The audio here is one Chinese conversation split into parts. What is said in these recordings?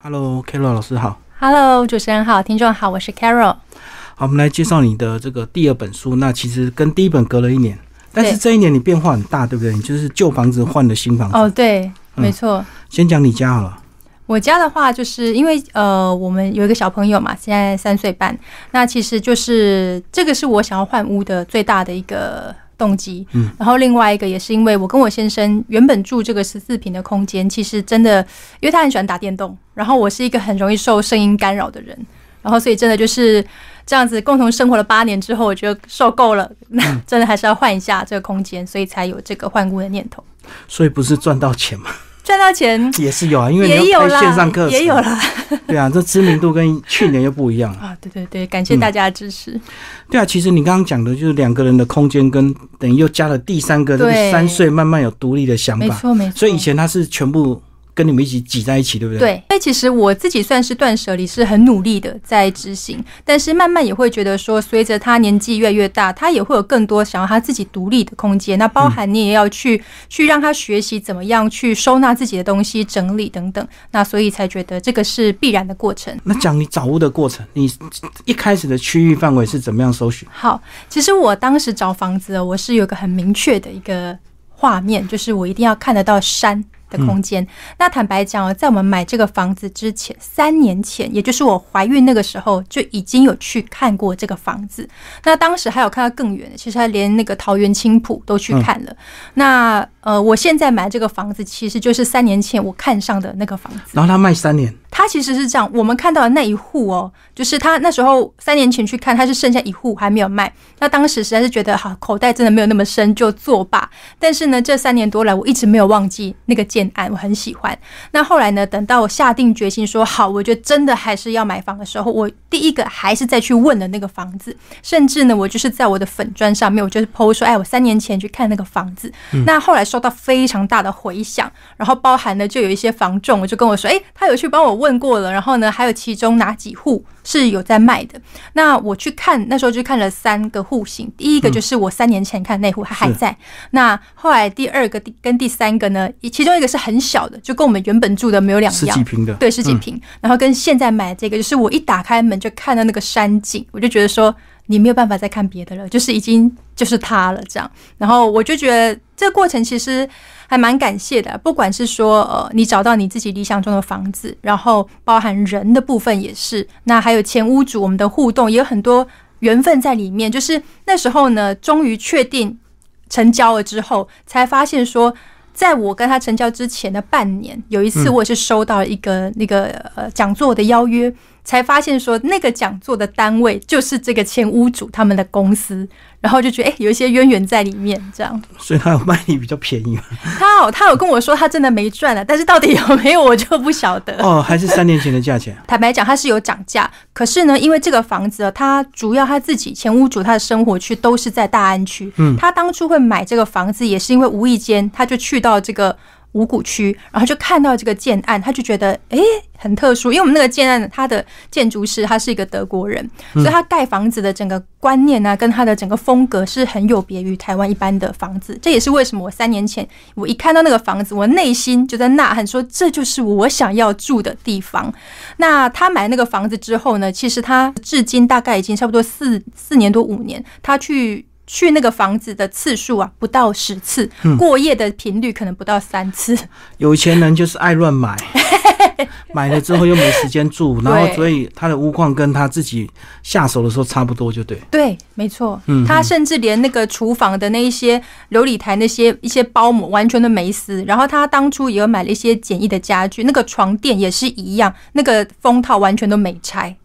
Hello，Carol 老师好。Hello，主持人好，听众好，我是 Carol。好，我们来介绍你的这个第二本书。那其实跟第一本隔了一年，但是这一年你变化很大，对不对？你就是旧房子换了新房子。哦，对，嗯没错。先讲你家好了。我家的话，就是因为呃，我们有一个小朋友嘛，现在三岁半，那其实就是这个是我想要换屋的最大的一个动机。嗯，然后另外一个也是因为我跟我先生原本住这个十四平的空间，其实真的，因为他很喜欢打电动，然后我是一个很容易受声音干扰的人，然后所以真的就是这样子共同生活了八年之后，我觉得受够了，那真的还是要换一下这个空间，所以才有这个换屋的念头。所以不是赚到钱嘛，赚到钱也是有啊，因为也有啦，线上课程，也有啦。对啊，这知名度跟去年又不一样了。啊，对对对，感谢大家的支持。对啊，其实你刚刚讲的就是两个人的空间，跟等于又加了第三个，就是三岁慢慢有独立的想法。没错没错。所以以前他是全部跟你们一起挤在一起，对不对？。对，所以其实我自己算是断舍离，是很努力的在执行，但是慢慢也会觉得说，随着他年纪越来越大，他也会有更多想要他自己独立的空间。那包含你也要去、去让他学习怎么样去收纳自己的东西、整理等等。那所以才觉得这个是必然的过程。那讲你找屋的过程，你一开始的区域范围是怎么样搜寻？好，其实我当时找房子哦，我是有个很明确的一个画面，就是我一定要看得到山。的空间。那坦白讲哦，在我们买这个房子之前，三年前，也就是我怀孕那个时候，就已经有去看过这个房子。那当时还有看到更远的，其实还连那个桃园青浦都去看了。那呃，我现在买这个房子，其实就是三年前我看上的那个房子。然后他卖三年，他其实是这样，我们看到的那一户哦，就是他那时候三年前去看，他是剩下一户还没有卖。那当时实在是觉得好，口袋真的没有那么深，就作罢。但是呢，这三年多来，我一直没有忘记那个建案，我很喜欢。那后来呢，等到我下定决心说好，我觉得真的还是要买房的时候，我第一个还是再去问的那个房子，甚至呢，我就是在我的粉砖上面，我就是 PO 说，哎，我三年前去看那个房子。那后来收到非常大的回响，然后包含呢就有一些房仲，我就跟我说，哎，他有去帮我问过了，然后呢，还有其中哪几户是有在卖的。那我去看，那时候就看了三个户型，第一个就是我三年前看那户，它还在。那后来第二个第跟第三个呢，其中一个是很小的，就跟我们原本住的没有两样十几。平的，对，十几平。然后跟现在买的这个，就是我一打开门就看到那个山景，我就觉得说你没有办法再看别的了，就是已经就是他了这样。然后我就觉得这个过程其实还蛮感谢的，不管是说呃你找到你自己理想中的房子，然后包含人的部分也是，那还有前屋主我们的互动也有很多缘分在里面。就是那时候呢，终于确定成交了之后，才发现说。在我跟他成交之前的半年，有一次我也是收到了一个那个呃讲座的邀约，才发现说那个讲座的单位就是这个前屋主他们的公司，然后就觉得哎、有一些渊源在里面。这样，所以他有卖你比较便宜吗。他有他有跟我说他真的没赚了，但是到底有没有我就不晓得。哦，还是三年前的价钱。坦白讲，他是有涨价，可是呢，因为这个房子啊，它主要他自己前屋主他的生活区都是在大安区，嗯他当初会买这个房子，也是因为无意间他就去到这个五股区，然后就看到这个建案，他就觉得诶很特殊，因为我们那个建案它的建筑师他是一个德国人，所以他盖房子的整个观念啊，跟他的整个风格是很有别于台湾一般的房子。这也是为什么我三年前我一看到那个房子，我内心就在呐喊说，这就是我想要住的地方。那他买那个房子之后呢，其实他至今大概已经差不多四四年多五年，他去。去那个房子的次数啊，不到十次，过夜的频率可能不到三次。有钱人就是爱乱买，买了之后又没时间住，然后所以他的屋况跟他自己下手的时候差不多，就对。对，没错，嗯他甚至连那个厨房的那一些琉璃台那些一些包膜完全都没撕，然后他当初也有买了一些简易的家具，那个床垫也是一样，那个封套完全都没拆。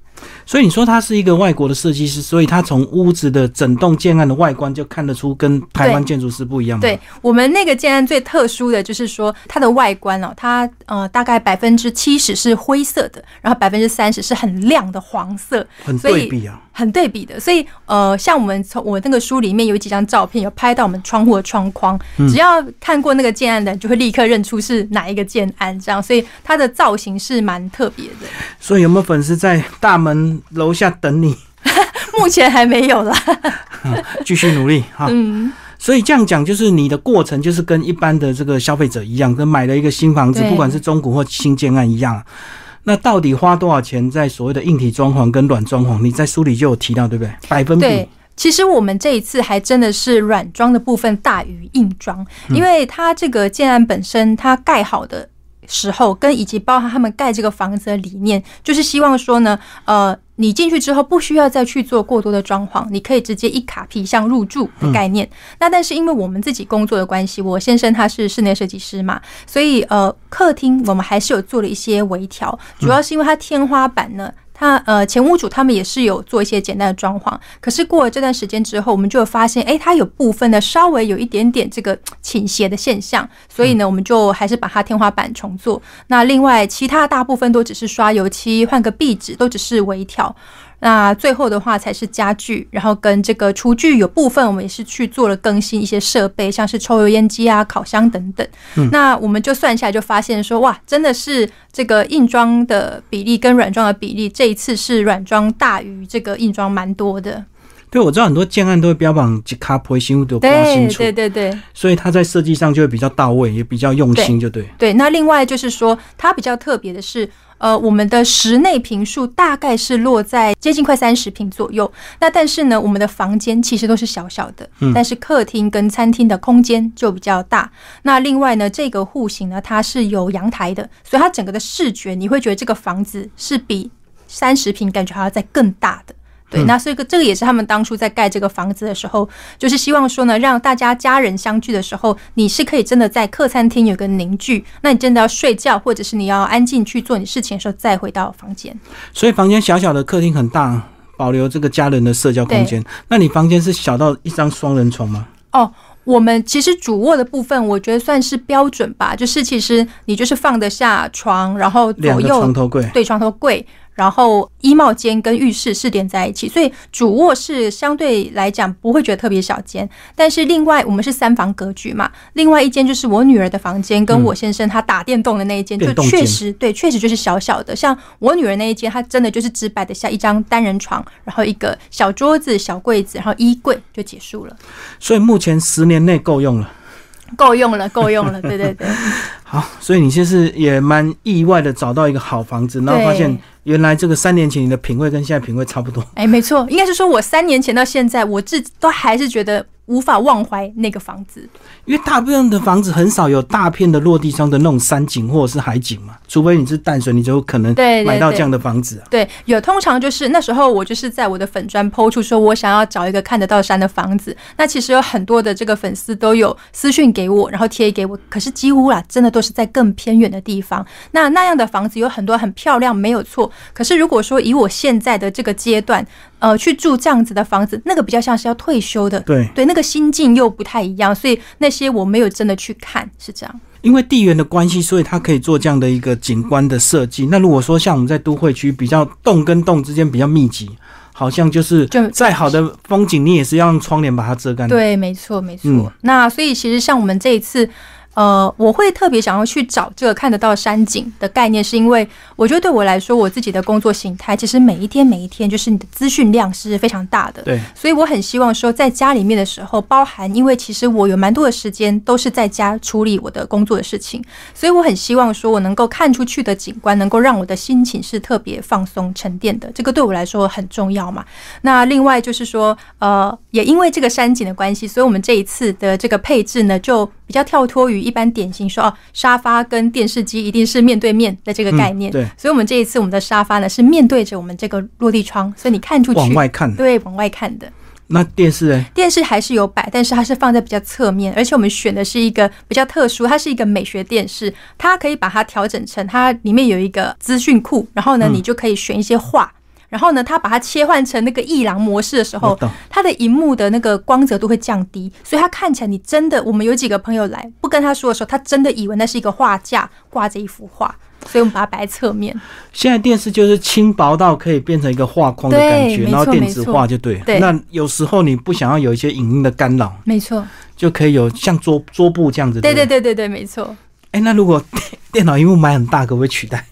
所以你说他是一个外国的设计师，所以他从屋子的整栋建案的外观就看得出跟台湾建筑师不一样吗？对我们那个建案最特殊的就是说，它的外观哦，它呃大概百分之七十是灰色的，然后百分之三十是很亮的黄色，很对比啊。很对比的。所以呃，像我们从我那个书里面有几张照片，有拍到我们窗户的窗框，只要看过那个建案的人，就会立刻认出是哪一个建案，这样，所以它的造型是蛮特别的。所以有没有粉丝在大门楼下等你？目前还没有啦，继续努力哈。嗯，所以这样讲，就是你的过程就是跟一般的这个消费者一样，跟买了一个新房子，不管是中古或新建案一样。那到底花多少钱在所谓的硬体装潢跟软装潢？你在书里就有提到，对不对？百分比对。其实我们这一次还真的是软装的部分大于硬装，因为它这个建案本身它盖好的时候，跟以及包含他们盖这个房子的理念，就是希望说呢，呃，你进去之后不需要再去做过多的装潢，你可以直接一卡皮箱入住的概念。那但是因为我们自己工作的关系，我先生他是室内设计师嘛，所以呃，客厅我们还是有做了一些微调，主要是因为它天花板呢。那呃，前屋主他们也是有做一些简单的装潢，可是过了这段时间之后，我们就发现，哎，它有部分的稍微有一点点这个倾斜的现象，所以呢，我们就还是把它天花板重做。那另外其他大部分都只是刷油漆、换个壁纸，都只是微调。那最后的话才是家具，然后跟这个厨具有部分我们也是去做了更新一些设备，像是抽油烟机啊、烤箱等等。嗯那我们就算下来就发现说，哇，真的是这个硬装的比例跟软装的比例，这一次是软装大于这个硬装蛮多的。对，我知道很多建案都会标榜几卡坡新物都比较清楚，对对对，所以它在设计上就会比较到位，也比较用心，就对。对，那另外就是说，它比较特别的是。呃，我们的室内平数大概是落在接近快三十平左右。那但是呢，我们的房间其实都是小小的，但是客厅跟餐厅的空间就比较大。那另外呢，这个户型呢，它是有阳台的，所以它整个的视觉你会觉得这个房子是比三十平感觉还要再更大的。对，那所以个这个也是他们当初在盖这个房子的时候，就是希望说呢，让大家家人相聚的时候，你是可以真的在客餐厅有个凝聚。那你真的要睡觉，或者是你要安静去做你事情的时候，再回到房间。所以房间小小的，客厅很大，保留这个家人的社交空间。那你房间是小到一张双人床吗？哦，我们其实主卧的部分，我觉得算是标准吧，就是其实你就是放得下床，然后左右床头柜，对，床头柜。然后衣帽间跟浴室是连在一起，所以主卧室相对来讲不会觉得特别小间。但是另外我们是三房格局嘛，另外一间就是我女儿的房间，跟我先生他打电动的那一间，就确实对，确实就是小小的。像我女儿那一间，它真的就是只摆得下一张单人床，然后一个小桌子、小柜子，然后衣柜就结束了。所以目前十年内够用了。够用了，够用了，对对对。好，所以你就是也蛮意外的找到一个好房子，然后发现原来这个三年前你的品味跟现在品味差不多。哎，没错，应该是说我三年前到现在，我自都还是觉得。无法忘怀那个房子，因为大部分的房子很少有大片的落地窗的那种山景或者是海景嘛，除非你是淡水，你就可能买到这样的房子啊。对，有通常就是那时候我就是在我的粉砖抛出说，我想要找一个看得到山的房子。那其实有很多的这个粉丝都有私讯给我，然后贴给我，可是几乎啦，真的都是在更偏远的地方。那那样的房子有很多很漂亮，没有错。可是如果说以我现在的这个阶段，呃，去住这样子的房子，那个比较像是要退休的，对对，那个心境又不太一样，所以那些我没有真的去看，是这样。因为地缘的关系，所以它可以做这样的一个景观的设计。那如果说像我们在都会区，比较栋跟栋之间比较密集，好像就是再好的风景，你也是要用窗帘把它遮干。对，没错，没错。那所以其实像我们这一次。呃，我会特别想要去找这个看得到山景的概念，是因为我觉得对我来说，我自己的工作形态其实每一天每一天就是你的资讯量是非常大的。对，所以我很希望说，在家里面的时候，包含因为其实我有蛮多的时间都是在家处理我的工作的事情，所以我很希望说我能够看出去的景观能够让我的心情是特别放松沉淀的，这个对我来说很重要嘛。那另外就是说，呃，也因为这个山景的关系，所以我们这一次的这个配置呢，就比较跳脱于。一般典型说哦，沙发跟电视机一定是面对面的这个概念。对，所以我们这一次我们的沙发呢是面对着我们这个落地窗，所以你看出去往外看，对，往外看的。那电视呢？电视还是有摆，但是它是放在比较侧面，而且我们选的是一个比较特殊，它是一个美学电视，它可以把它调整成它里面有一个资讯库，然后呢，你就可以选一些画。然后呢，他把它切换成那个一廊模式的时候，它的荧幕的那个光泽度会降低，所以它看起来你真的，我们有几个朋友来不跟他说的时候，他真的以为那是一个画架挂着一幅画，所以我们把它摆在侧面。现在电视就是轻薄到可以变成一个画框的感觉，然后电子化就对。对。那有时候你不想要有一些影音的干扰，没错，就可以有像桌桌布这样子。对对对对对，没错。哎，那如果 电脑荧幕买很大，可不可以取代？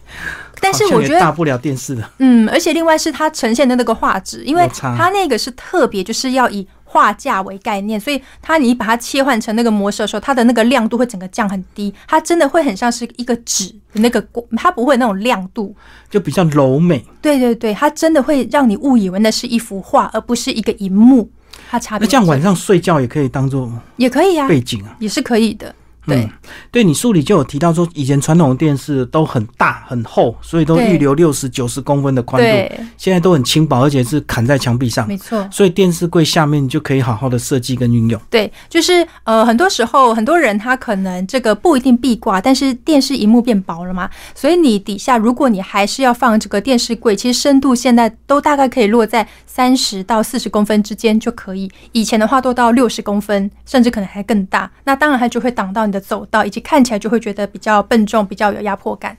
但是我觉得大不了电视的，嗯，而且另外是它呈现的那个画质，因为它那个是特别就是要以画架为概念，所以它你把它切换成那个模式的时候，它的那个亮度会整个降很低，它真的会很像是一个纸的那个光，它不会那种亮度，就比较柔美。对对对，它真的会让你误以为那是一幅画，而不是一个荧幕。它差别。那这样晚上睡觉也可以当做也可以啊，背景啊，也是可以的。对，对你书里就有提到说，以前传统的电视都很大很厚，所以都预留六十九十公分的宽度。现在都很轻薄，而且是砍在墙壁上。没错，所以电视柜下面就可以好好的设计跟运用。对，就是呃，很多时候很多人他可能这个不一定壁挂，但是电视荧幕变薄了嘛，所以你底下如果你还是要放这个电视柜，其实深度现在都大概可以落在三十到四十公分之间就可以。以前的话都到六十公分，甚至可能还更大。那当然它就会挡到你的走道，以及看起来就会觉得比较笨重，比较有压迫感。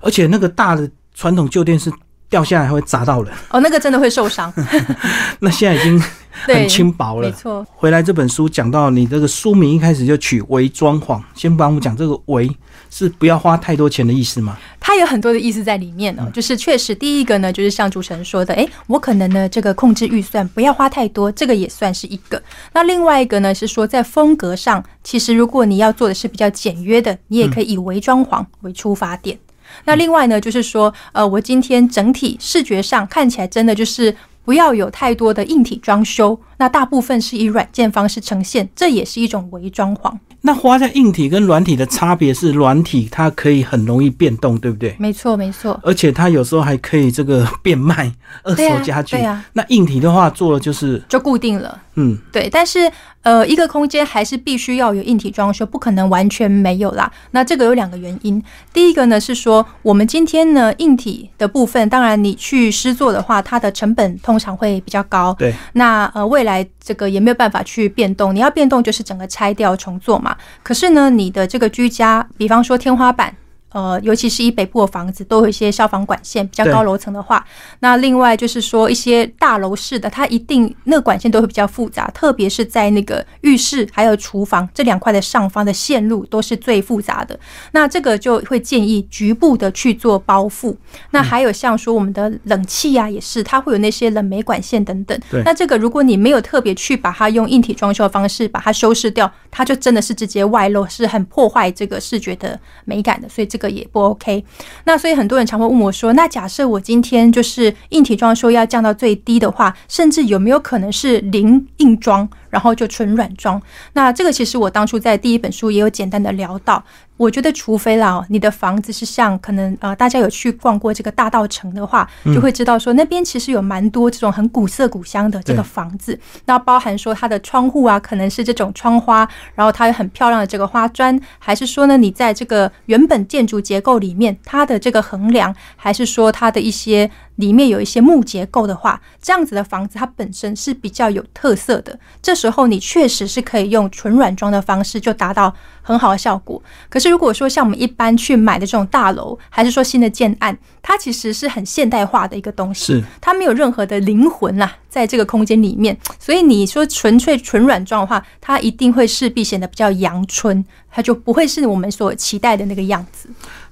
而且那个大的传统旧电视掉下来还会砸到人哦，那个真的会受伤。那现在已经 很轻薄了。没错。回来这本书讲到你这个书名一开始就取“微装潢”，先帮我们讲这个“为”是不要花太多钱的意思吗？它有很多的意思在里面哦，就是确实第一个呢，就是像主持人说的，哎，我可能呢这个控制预算不要花太多，这个也算是一个。那另外一个呢是说在风格上，其实如果你要做的是比较简约的，你也可以以微装潢为出发点。那另外呢就是说，呃，我今天整体视觉上看起来真的就是不要有太多的硬体装修，那大部分是以软件方式呈现，这也是一种伪装潢。那花在硬体跟软体的差别是，软体它可以很容易变动，对不对？没错，没错。而且它有时候还可以这个变卖二手家具。对啊。那硬体的话，做了就是就固定了。嗯，对。但是呃，一个空间还是必须要有硬体装修，不可能完全没有啦。那这个有两个原因。第一个呢是说，我们今天呢硬体的部分，当然你去施作的话，它的成本通常会比较高。对。那呃，未来这个也没有办法去变动。你要变动，就是整个拆掉重做嘛。可是呢，你的这个居家，比方说天花板。呃，尤其是以北部的房子，都有一些消防管线，比较高楼层的话，那另外就是说一些大楼式的，它一定那个管线都会比较复杂，特别是在那个浴室还有厨房这两块的上方的线路都是最复杂的。那这个就会建议局部的去做包覆。那还有像说我们的冷气啊，也是它会有那些冷媒管线等等。那这个如果你没有特别去把它用硬体装修的方式把它修饰掉，它就真的是直接外露，是很破坏这个视觉的美感的。所以这个也不 OK，那所以很多人常会问我说：“那假设我今天就是硬体装修要降到最低的话，甚至有没有可能是零硬装，然后就纯软装？”那这个其实我当初在第一本书也有简单的聊到。我觉得，除非啦，你的房子是像可能呃，大家有去逛过这个大道城的话，就会知道说那边其实有蛮多这种很古色古香的这个房子。那包含说它的窗户啊，可能是这种窗花，然后它有很漂亮的这个花砖，还是说呢，你在这个原本建筑结构里面，它的这个横梁，还是说它的一些。里面有一些木结构的话，这样子的房子它本身是比较有特色的。这时候你确实是可以用纯软装的方式就达到很好的效果。可是如果说像我们一般去买的这种大楼，还是说新的建案，它其实是很现代化的一个东西，是它没有任何的灵魂啦，在这个空间里面。所以你说纯粹纯软装的话，它一定会势必显得比较阳春，它就不会是我们所期待的那个样子。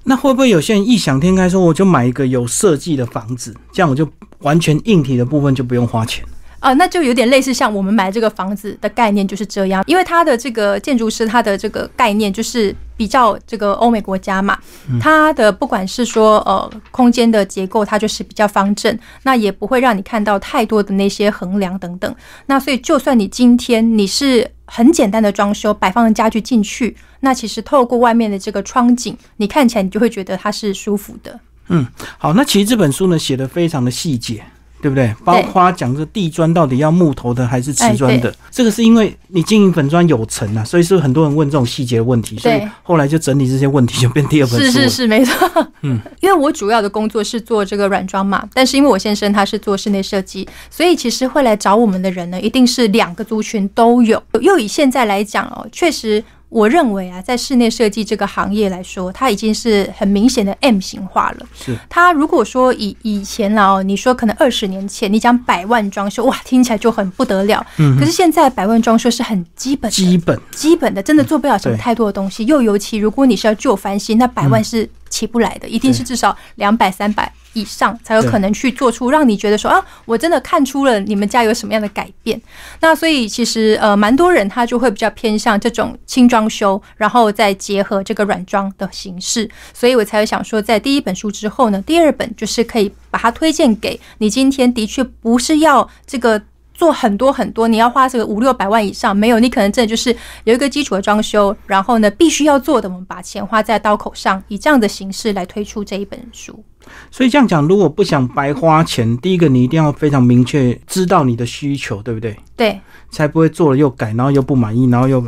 那会不会有些人异想天开说，我就买一个有设计的房子，这样我就完全硬体的部分就不用花钱？啊，那就有点类似像我们买这个房子的概念就是这样，因为它的这个建筑师他的这个概念就是比较这个欧美国家嘛，它的不管是说呃空间的结构，它就是比较方正，那也不会让你看到太多的那些横梁等等。那所以就算你今天你是很简单的装修，摆放家具进去。那其实透过外面的这个窗景，你看起来你就会觉得它是舒服的。嗯，好，那其实这本书呢写的非常的细节，对不对？包括讲这地砖到底要木头的还是瓷砖的，这个是因为你经营粉砖有成啊，所以是很多人问这种细节问题，所以后来就整理这些问题，就变第二本书。是是是，没错。嗯，因为我主要的工作是做这个软装嘛，但是因为我先生他是做室内设计，所以其实会来找我们的人呢，一定是两个族群都有。又以现在来讲哦，确实。我认为啊，在室内设计这个行业来说，它已经是很明显的 M 型化了。是它如果说以以前哦，你说可能二十年前你讲百万装修，哇，听起来就很不得了。嗯。可是现在百万装修是很基本、基本、基本的，真的做不了什么太多的东西。又尤其如果你是要旧翻新，那百万是起不来的，一定是至少两百、三百以上才有可能去做出让你觉得说啊，我真的看出了你们家有什么样的改变。那所以其实呃，蛮多人他就会比较偏向这种轻装修，然后再结合这个软装的形式。所以我才会想说，在第一本书之后呢，第二本就是可以把它推荐给你。今天的确不是要这个。做很多很多，你要花这个五六百万以上，没有，你可能真的就是有一个基础的装修，然后呢，必须要做的，我们把钱花在刀口上，以这样的形式来推出这一本书。所以这样讲，如果不想白花钱，第一个你一定要非常明确知道你的需求，对不对？对，才不会做了又改，然后又不满意，然后又。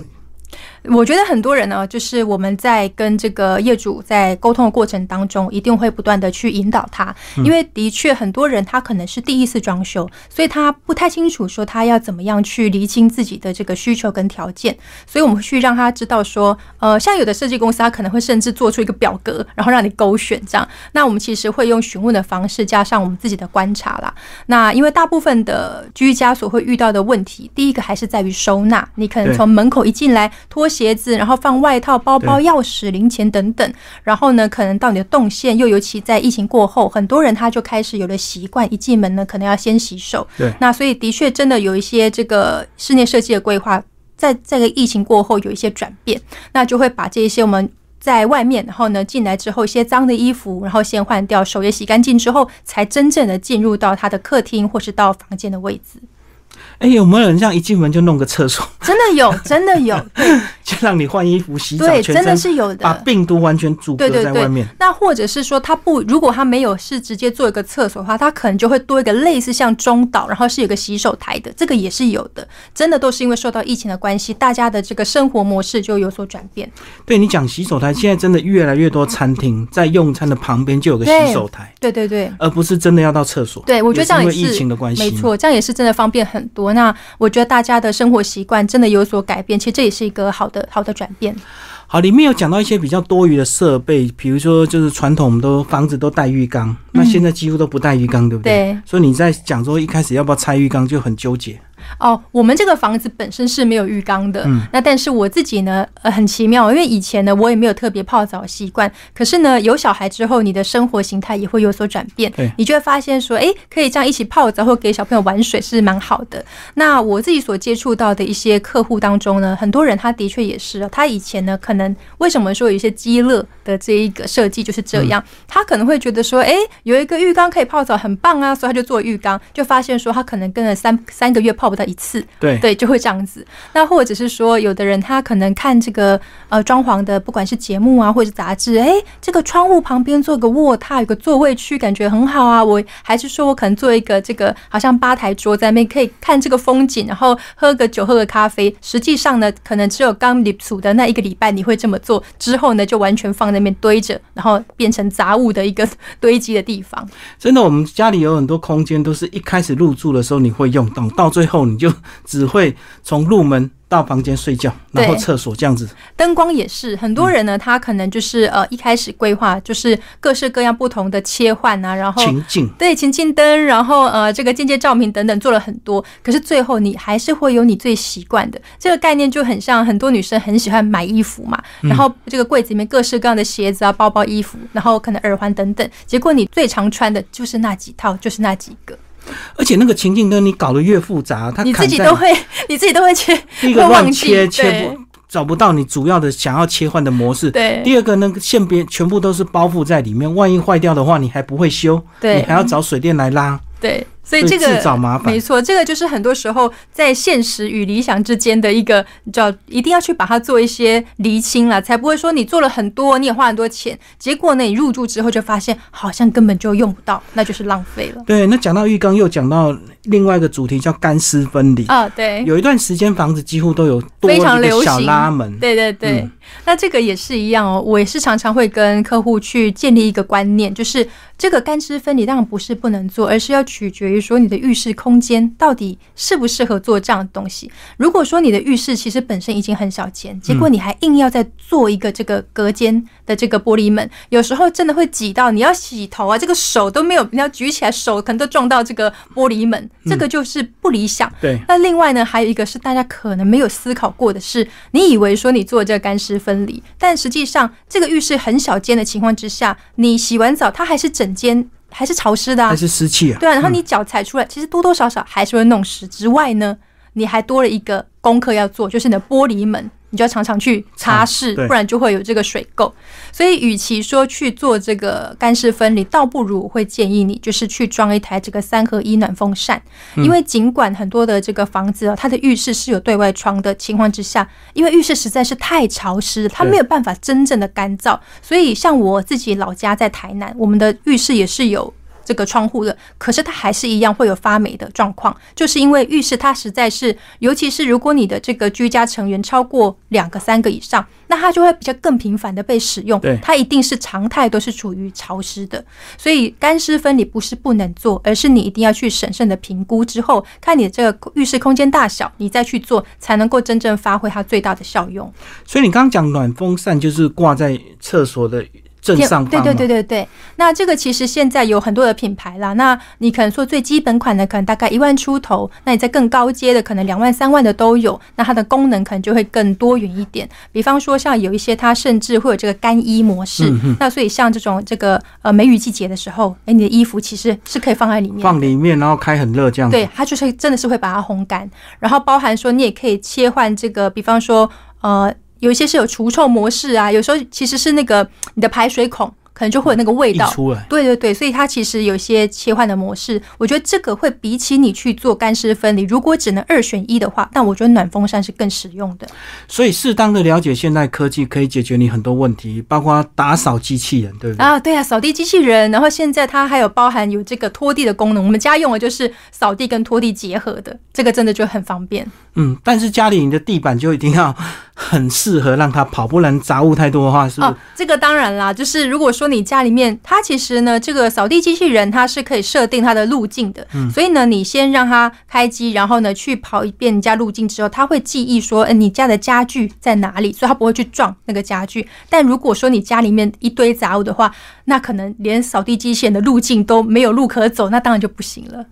我觉得很多人呢，就是我们在跟这个业主在沟通的过程当中，一定会不断的去引导他，因为的确很多人他可能是第一次装修，所以他不太清楚说他要怎么样去厘清自己的这个需求跟条件，所以我们去让他知道说，呃，像有的设计公司他可能会甚至做出一个表格，然后让你勾选这样。那我们其实会用询问的方式，加上我们自己的观察啦。那因为大部分的居家所会遇到的问题，第一个还是在于收纳，你可能从门口一进来脱。鞋子，然后放外套、包包、钥匙、零钱等等，然后呢，可能到你的动线，又尤其在疫情过后，很多人他就开始有了习惯，一进门呢，可能要先洗手。对，那所以的确真的有一些这个室内设计的规划，在这个疫情过后有一些转变，那就会把这些我们在外面，然后呢进来之后一些脏的衣服，然后先换掉，手也洗干净之后，才真正的进入到他的客厅或是到房间的位置。哎，有没有人这样一进门就弄个厕所？真的有，真的有，就让你换衣服、洗澡，对，真的是有的，把病毒完全阻隔在外面。那或者是说，他不，如果他没有是直接做一个厕所的话，他可能就会多一个类似像中岛，然后是有个洗手台的，这个也是有的。真的都是因为受到疫情的关系，大家的这个生活模式就有所转变。对你讲洗手台，现在真的越来越多餐厅在用餐的旁边就有个洗手台，对对对，而不是真的要到厕所。对，我觉得这样也是疫情的关系，没错，这样也是真的方便很多。那我觉得大家的生活习惯真的有所改变，其实这也是一个好的好的转变。好，里面有讲到一些比较多余的设备，比如说就是传统我们都房子都带浴缸，那现在几乎都不带浴缸，对不对？对。所以你在讲说一开始要不要拆浴缸就很纠结。哦，我们这个房子本身是没有浴缸的，嗯，那但是我自己呢，呃，很奇妙，因为以前呢，我也没有特别泡澡习惯，可是呢，有小孩之后，你的生活形态也会有所转变，对，你就会发现说，哎，可以这样一起泡澡或给小朋友玩水是蛮好的。那我自己所接触到的一些客户当中呢，很多人他的确也是，他以前呢，可能为什么说有一些积乐的这一个设计就是这样，他可能会觉得说，哎，有一个浴缸可以泡澡很棒啊，所以他就做浴缸，就发现说他可能跟了三三个月泡不到一次。对对，就会这样子。那或者是说，有的人他可能看这个呃装潢的，不管是节目啊，或者是杂志，哎，这个窗户旁边做个卧榻，有个座位区，感觉很好啊。我还是说我可能做一个这个，好像吧台桌在那边可以看这个风景，然后喝个酒，喝个咖啡。实际上呢，可能只有刚立储的那一个礼拜你会这么做，之后呢就完全放在那边堆着，然后变成杂物的一个堆积的地方。真的，我们家里有很多空间，都是一开始入住的时候你会用到，到最后你就只。只会从入门。到房间睡觉，然后厕所这样子。灯光也是很多人呢，他可能就是呃一开始规划就是各式各样不同的切换啊，然后情境对情境灯，然后呃这个间接照明等等做了很多，可是最后你还是会有你最习惯的这个概念，就很像很多女生很喜欢买衣服嘛，然后这个柜子里面各式各样的鞋子啊、包包、衣服，然后可能耳环等等，结果你最常穿的就是那几套，就是那几个。而且那个情境灯你搞得越复杂，它你自己都会，你自己都会切，第 一个乱切切不找不到你主要的想要切换的模式。对，第二个那个线边全部都是包覆在里面，万一坏掉的话，你还不会修，对，你还要找水电来拉。对。所以这个找麻烦，没错，这个就是很多时候在现实与理想之间的一个叫，一定要去把它做一些厘清了，才不会说你做了很多，你也花很多钱，结果呢，你入住之后就发现好像根本就用不到，那就是浪费了。对，那讲到浴缸，又讲到另外一个主题叫干湿分离啊。对，有一段时间房子几乎都有非常流行拉门，对对对。那这个也是一样哦，我也是常常会跟客户去建立一个观念，就是这个干湿分离当然不是不能做，而是要取决于说你的浴室空间到底适不适合做这样的东西。如果说你的浴室其实本身已经很小间，结果你还硬要再做一个这个隔间的这个玻璃门，有时候真的会挤到你要洗头啊，这个手都没有，你要举起来手可能都撞到这个玻璃门，这个就是不理想。对。那另外呢，还有一个是大家可能没有思考过的是，你以为说你做这个干湿。分离。但实际上，这个浴室很小间的情况之下，你洗完澡，它还是整间还是潮湿的，还是湿气啊？对啊，然后你脚踩出来，其实多多少少还是会弄湿。之外呢，你还多了一个功课要做，就是你的玻璃门。你就要常常去擦拭，不然就会有这个水垢。所以，与其说去做这个干湿分离，倒不如我会建议你就是去装一台这个三合一暖风扇。因为尽管很多的这个房子啊，它的浴室是有对外窗的情况之下，因为浴室实在是太潮湿，它没有办法真正的干燥。所以，像我自己老家在台南，我们的浴室也是有。这个窗户的，可是它还是一样会有发霉的状况，就是因为浴室它实在是，尤其是如果你的这个居家成员超过两个、三个以上，那它就会比较更频繁的被使用。对，它一定是常态都是处于潮湿的，所以干湿分离不是不能做，而是你一定要去审慎的评估之后，看你的这个浴室空间大小，你再去做，才能够真正发挥它最大的效用。所以你刚刚讲暖风扇就是挂在厕所的。正上方，对对对对对。那这个其实现在有很多的品牌啦。那你可能说最基本款的可能大概一万出头，那你在更高阶的可能两万三万的都有。那它的功能可能就会更多元一点。比方说像有一些它甚至会有这个干衣模式。那所以像这种这个呃梅雨季节的时候，哎，你的衣服其实是可以放在里面，放里面然后开很热这样。对，它就是真的是会把它烘干。然后包含说你也可以切换这个，比方说呃。有一些是有除臭模式啊，有时候其实是那个你的排水孔。可能就会有那个味道出来，对对对，所以它其实有些切换的模式，我觉得这个会比起你去做干湿分离，如果只能二选一的话，但我觉得暖风扇是更实用的。所以适当的了解现代科技可以解决你很多问题，包括打扫机器人，对不对？啊，对啊，扫地机器人，然后现在它还有包含有这个拖地的功能，我们家用的就是扫地跟拖地结合的，这个真的就很方便。嗯，但是家里你的地板就一定要很适合让它跑，不然杂物太多的话，是不是？这个当然啦，就是如果说。你家里面，它其实呢，这个扫地机器人它是可以设定它的路径的，嗯所以呢，你先让它开机，然后呢去跑一遍你家路径之后，它会记忆说，哎，你家的家具在哪里，所以它不会去撞那个家具。但如果说你家里面一堆杂物的话，那可能连扫地机器人的路径都没有路可走，那当然就不行了。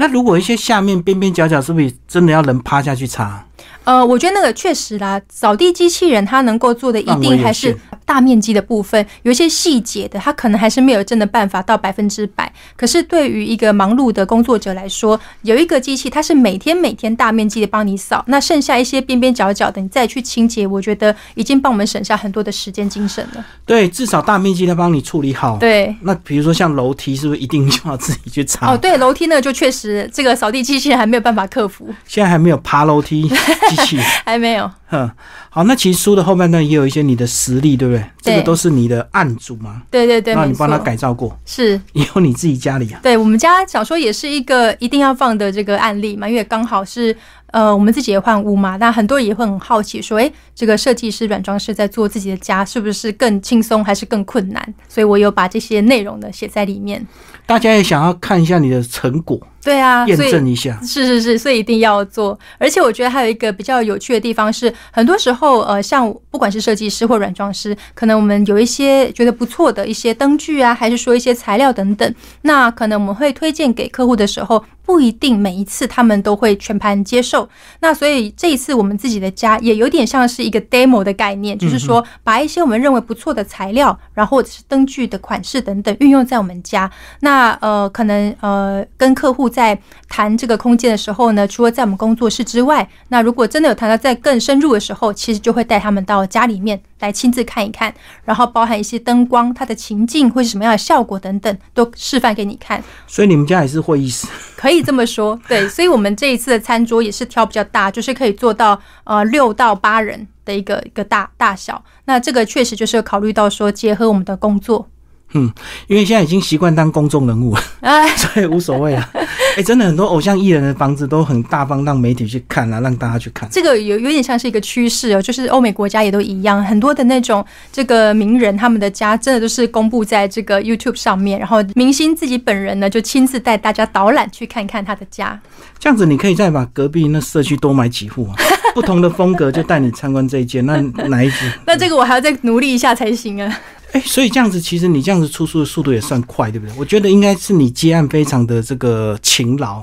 那如果一些下面边边角角，是不是真的要人趴下去擦？呃，我觉得那个确实啦，扫地机器人它能够做的一定还是大面积的部分，有一些细节的，它可能还是没有真的办法到百分之百。可是对于一个忙碌的工作者来说，有一个机器，它是每天每天大面积的帮你扫，那剩下一些边边角角的，你再去清洁，我觉得已经帮我们省下很多的时间精神了。对，至少大面积的帮你处理好。对，那比如说像楼梯，是不是一定就要自己去擦？哦，对，楼梯那个就确实这个扫地机器人还没有办法克服。现在还没有爬楼梯机器。还没有。哼，好，那其实书的后半段也有一些你的实例，对不对？这个都是你的案主吗？对对对，那你帮他改造过，是也有你自己家里啊？对我们家小说也是一个一定要放的这个案例嘛，因为刚好是呃，我们自己也换屋嘛，那很多人也会很好奇说，哎，这个设计师软装师在做自己的家，是不是更轻松还是更困难？所以我有把这些内容呢写在里面。大家也想要看一下你的成果，对啊，验证一下，是是是，所以一定要做。而且我觉得还有一个比较有趣的地方是，很多时候，呃，像不管是设计师或软装师，可能我们有一些觉得不错的一些灯具啊，还是说一些材料等等，那可能我们会推荐给客户的时候。不一定每一次他们都会全盘接受，那所以这一次我们自己的家也有点像是一个 demo 的概念，就是说把一些我们认为不错的材料，然后或者是灯具的款式等等运用在我们家。那呃，可能呃跟客户在谈这个空间的时候呢，除了在我们工作室之外，那如果真的有谈到在更深入的时候，其实就会带他们到家里面。来亲自看一看，然后包含一些灯光、它的情境会是什么样的效果等等，都示范给你看。所以你们家也是会议室，可以这么说。对，所以我们这一次的餐桌也是挑比较大，就是可以做到呃六到八人的一个一个大大小。那这个确实就是考虑到说结合我们的工作。嗯，因为现在已经习惯当公众人物了，所以无所谓了。哎，真的很多偶像艺人的房子都很大方，让媒体去看啊，让大家去看。这个有有点像是一个趋势哦，就是欧美国家也都一样，很多的那种这个名人他们的家，真的都是公布在这个 YouTube 上面，然后明星自己本人呢就亲自带大家导览去看看他的家。这样子，你可以再把隔壁那社区多买几户啊，不同的风格就带你参观这一间。那哪一间？那这个我还要再努力一下才行啊。哎，所以这样子，其实你这样子出书的速度也算快，对不对？我觉得应该是你接案非常的这个勤劳，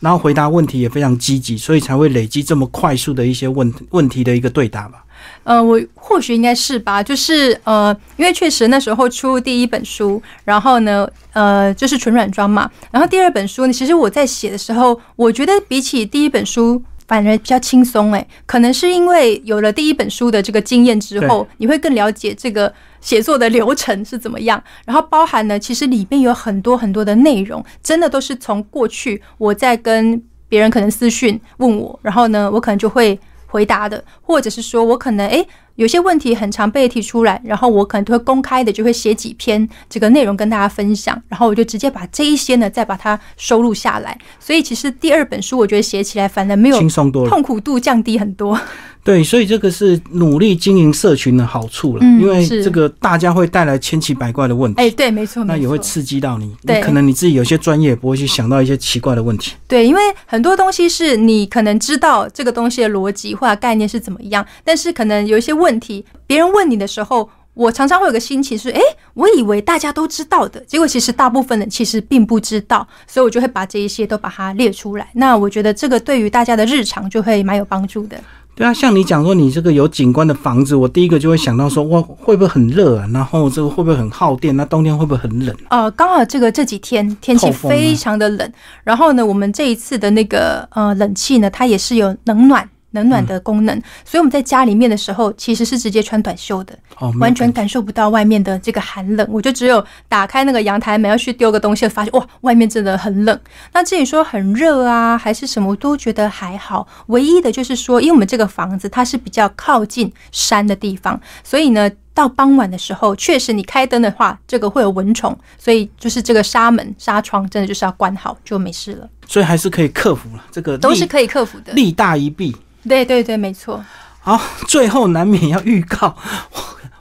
然后回答问题也非常积极，所以才会累积这么快速的一些问问题的一个对答吧。呃，我或许应该是吧，就是呃，因为确实那时候出第一本书，然后呢，呃，就是纯软装嘛。然后第二本书呢，其实我在写的时候，我觉得比起第一本书反而比较轻松哎，可能是因为有了第一本书的这个经验之后，你会更了解这个写作的流程是怎么样。然后包含呢，其实里面有很多很多的内容，真的都是从过去我在跟别人可能私讯问我，然后呢，我可能就会。回答的，或者是说我可能诶有些问题很常被提出来，然后我可能都会公开的就会写几篇这个内容跟大家分享，然后我就直接把这一些呢再把它收录下来。所以其实第二本书我觉得写起来反而没有轻松多，痛苦度降低很多。对，所以这个是努力经营社群的好处了，因为这个大家会带来千奇百怪的问题。哎，对，没错，那也会刺激到你。对，可能你自己有些专业不会去想到一些奇怪的问题。对，因为很多东西是你可能知道这个东西的逻辑或者概念是怎么样，但是可能有一些问题，别人问你的时候，我常常会有个心情是：哎，我以为大家都知道的，结果其实大部分人其实并不知道，所以我就会把这一些都把它列出来。那我觉得这个对于大家的日常就会蛮有帮助的。对啊，像你讲说你这个有景观的房子，我第一个就会想到说，哇，会不会很热啊？然后这个会不会很耗电？那冬天会不会很冷？呃，刚好这个这几天天气非常的冷，然后呢，我们这一次的那个呃冷气呢，它也是有冷暖。冷暖的功能，所以我们在家里面的时候其实是直接穿短袖的，完全感受不到外面的这个寒冷。我就只有打开那个阳台门要去丢个东西，发现哇，外面真的很冷。那至于说很热啊，还是什么，我都觉得还好。唯一的就是说，因为我们这个房子它是比较靠近山的地方，所以呢，到傍晚的时候，确实你开灯的话，这个会有蚊虫，所以就是这个纱门、纱窗真的就是要关好，就没事了。所以还是可以克服了，这个都是可以克服的，利大于弊。对对对，没错。好，最后难免要预告。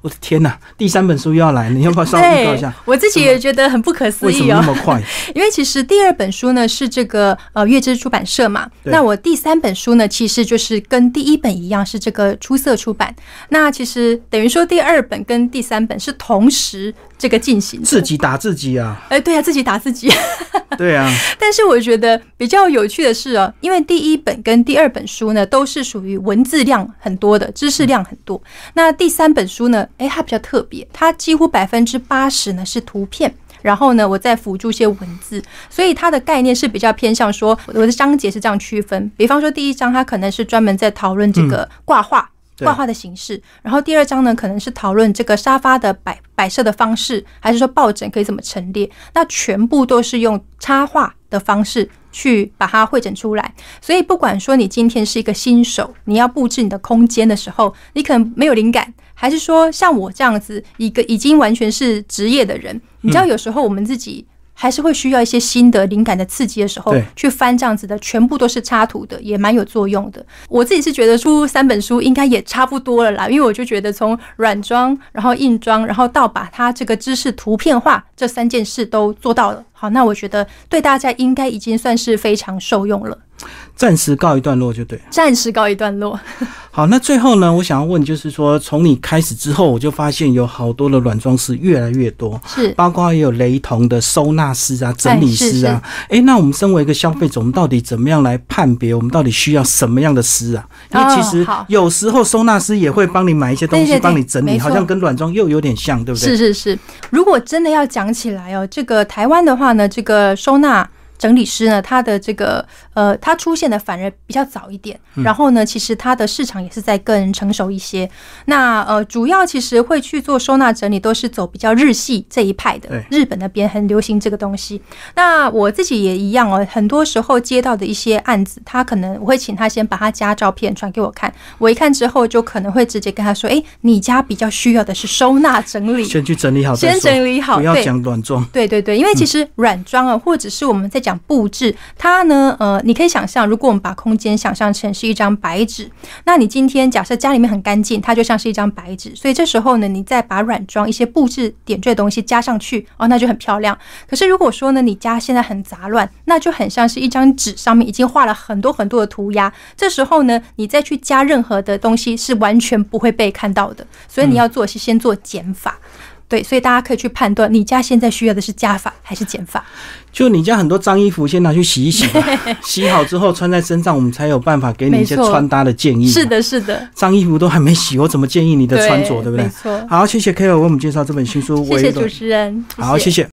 我的天哪，第三本书又要来，你要不要稍微预告一下？我自己也觉得很不可思议哦，那么快？因为其实第二本书呢是这个呃月之出版社嘛，那我第三本书呢其实就是跟第一本一样是这个出色出版。那其实等于说第二本跟第三本是同时。这个进行自己打自己啊！哎，对啊，自己打自己。对啊。但是我觉得比较有趣的是哦，因为第一本跟第二本书呢，都是属于文字量很多的，知识量很多。那第三本书呢，哎，它比较特别，它几乎百分之八十呢是图片，然后呢，我再辅助一些文字，所以它的概念是比较偏向说，我的章节是这样区分。比方说，第一章它可能是专门在讨论这个挂画。挂画的形式，然后第二章呢，可能是讨论这个沙发的摆摆设的方式，还是说抱枕可以怎么陈列？那全部都是用插画的方式去把它绘整出来。所以不管说你今天是一个新手，你要布置你的空间的时候，你可能没有灵感，还是说像我这样子一个已经完全是职业的人，你知道有时候我们自己。还是会需要一些新的灵感的刺激的时候，去翻这样子的，全部都是插图的，也蛮有作用的。我自己是觉得出三本书应该也差不多了啦，因为我就觉得从软装，然后硬装，然后到把它这个知识图片化这三件事都做到了。好，那我觉得对大家应该已经算是非常受用了。暂时告一段落就对，暂时告一段落。好，那最后呢，我想要问，就是说，从你开始之后，我就发现有好多的软装师越来越多，是，包括也有雷同的收纳师啊、整理师啊。哎，那我们身为一个消费者，我们到底怎么样来判别？我们到底需要什么样的师啊？因为其实有时候收纳师也会帮你买一些东西，帮你整理，好像跟软装又有点像，对不对？是是是。如果真的要讲起来哦，这个台湾的话呢，这个收纳。整理师呢，他的这个呃，他出现的反而比较早一点。然后呢，其实他的市场也是在更成熟一些。那呃，主要其实会去做收纳整理，都是走比较日系这一派的。日本那边很流行这个东西。那我自己也一样哦，很多时候接到的一些案子，他可能我会请他先把他家照片传给我看，我一看之后就可能会直接跟他说：“哎，你家比较需要的是收纳整理，先去整理好，先整理好，不要讲软装。”对对对，因为其实软装啊，或者是我们在讲。布置它呢？呃，你可以想象，如果我们把空间想象成是一张白纸，那你今天假设家里面很干净，它就像是一张白纸。所以这时候呢，你再把软装一些布置点缀的东西加上去，哦，那就很漂亮。可是如果说呢，你家现在很杂乱，那就很像是一张纸上面已经画了很多很多的涂鸦。这时候呢，你再去加任何的东西是完全不会被看到的。所以你要做是先做减法。对，所以大家可以去判断，你家现在需要的是加法还是减法。就你家很多脏衣服，先拿去洗一洗，洗好之后穿在身上，我们才有办法给你一些穿搭的建议。是的，是的，脏衣服都还没洗，我怎么建议你的穿着，对不对？没错。好，谢谢 K 尔为我们介绍这本新书。谢谢主持人。好，谢谢。